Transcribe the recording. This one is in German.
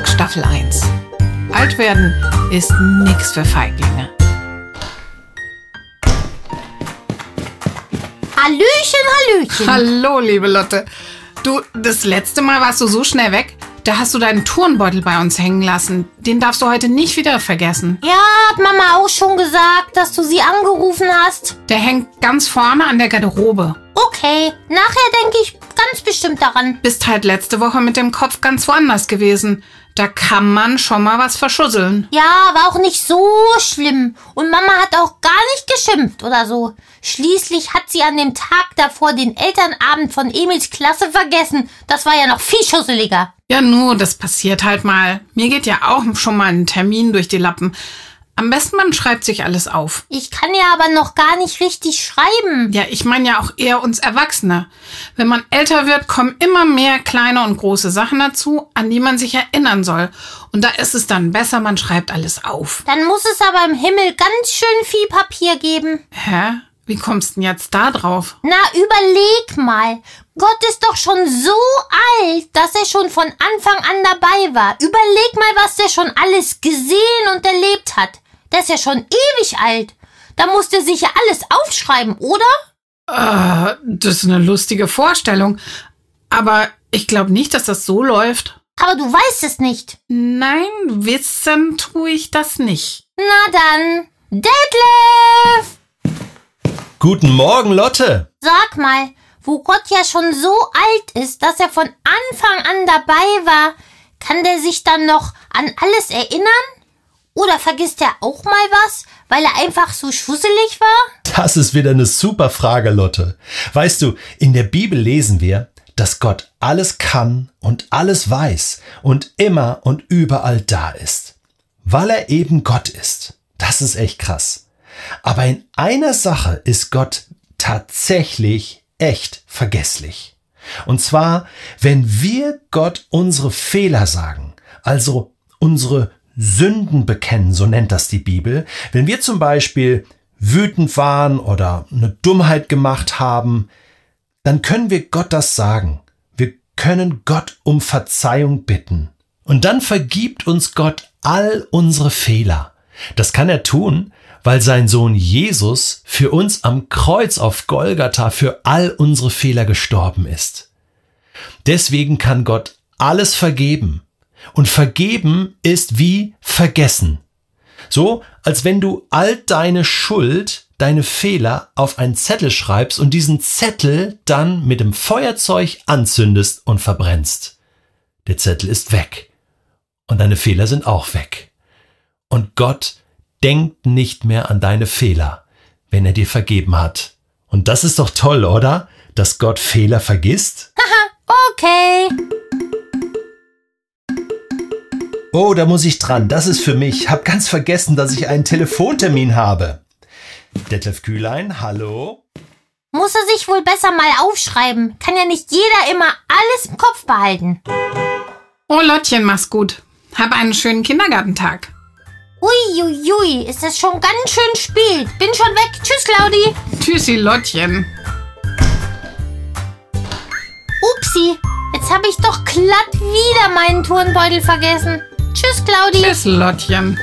Talk Staffel 1. Alt werden ist nix für Feiglinge. Hallöchen, Hallöchen. Hallo, liebe Lotte. Du, das letzte Mal warst du so schnell weg. Da hast du deinen Turnbeutel bei uns hängen lassen. Den darfst du heute nicht wieder vergessen. Ja, hat Mama auch schon gesagt, dass du sie angerufen hast. Der hängt ganz vorne an der Garderobe. Okay, nachher denke ich ganz bestimmt daran. Bist halt letzte Woche mit dem Kopf ganz woanders gewesen. Da kann man schon mal was verschusseln. Ja, war auch nicht so schlimm. Und Mama hat auch gar nicht geschimpft oder so. Schließlich hat sie an dem Tag davor den Elternabend von Emils Klasse vergessen. Das war ja noch viel schusseliger. Ja, nur, das passiert halt mal. Mir geht ja auch schon mal ein Termin durch die Lappen. Am besten man schreibt sich alles auf. Ich kann ja aber noch gar nicht richtig schreiben. Ja, ich meine ja auch eher uns Erwachsene. Wenn man älter wird, kommen immer mehr kleine und große Sachen dazu, an die man sich erinnern soll. Und da ist es dann besser, man schreibt alles auf. Dann muss es aber im Himmel ganz schön viel Papier geben. Hä? Wie kommst du denn jetzt da drauf? Na, überleg mal. Gott ist doch schon so alt, dass er schon von Anfang an dabei war. Überleg mal, was der schon alles gesehen und erlebt hat. Der ist ja schon ewig alt. Da muss der sich ja alles aufschreiben, oder? Äh, das ist eine lustige Vorstellung. Aber ich glaube nicht, dass das so läuft. Aber du weißt es nicht. Nein, wissen tue ich das nicht. Na dann, Detlef! Guten Morgen, Lotte. Sag mal, wo Gott ja schon so alt ist, dass er von Anfang an dabei war, kann der sich dann noch an alles erinnern? Oder vergisst er auch mal was, weil er einfach so schusselig war? Das ist wieder eine super Frage, Lotte. Weißt du, in der Bibel lesen wir, dass Gott alles kann und alles weiß und immer und überall da ist. Weil er eben Gott ist. Das ist echt krass. Aber in einer Sache ist Gott tatsächlich echt vergesslich. Und zwar, wenn wir Gott unsere Fehler sagen, also unsere Sünden bekennen, so nennt das die Bibel, wenn wir zum Beispiel wütend waren oder eine Dummheit gemacht haben, dann können wir Gott das sagen. Wir können Gott um Verzeihung bitten. Und dann vergibt uns Gott all unsere Fehler. Das kann er tun, weil sein Sohn Jesus für uns am Kreuz auf Golgatha für all unsere Fehler gestorben ist. Deswegen kann Gott alles vergeben. Und vergeben ist wie vergessen. So, als wenn du all deine Schuld, deine Fehler auf einen Zettel schreibst und diesen Zettel dann mit dem Feuerzeug anzündest und verbrennst. Der Zettel ist weg. Und deine Fehler sind auch weg. Und Gott denkt nicht mehr an deine Fehler, wenn er dir vergeben hat. Und das ist doch toll, oder? Dass Gott Fehler vergisst? Haha, okay. Oh, da muss ich dran. Das ist für mich. Hab ganz vergessen, dass ich einen Telefontermin habe. Detlef Kühlein, hallo? Muss er sich wohl besser mal aufschreiben. Kann ja nicht jeder immer alles im Kopf behalten. Oh, Lottchen, mach's gut. Hab einen schönen Kindergartentag. Uiuiui, ui, ist das schon ganz schön spät. Bin schon weg. Tschüss, Claudi. Tschüssi, Lottchen. Upsi, jetzt habe ich doch glatt wieder meinen Turnbeutel vergessen. Tschüss, Claudi. Tschüss, Lottchen.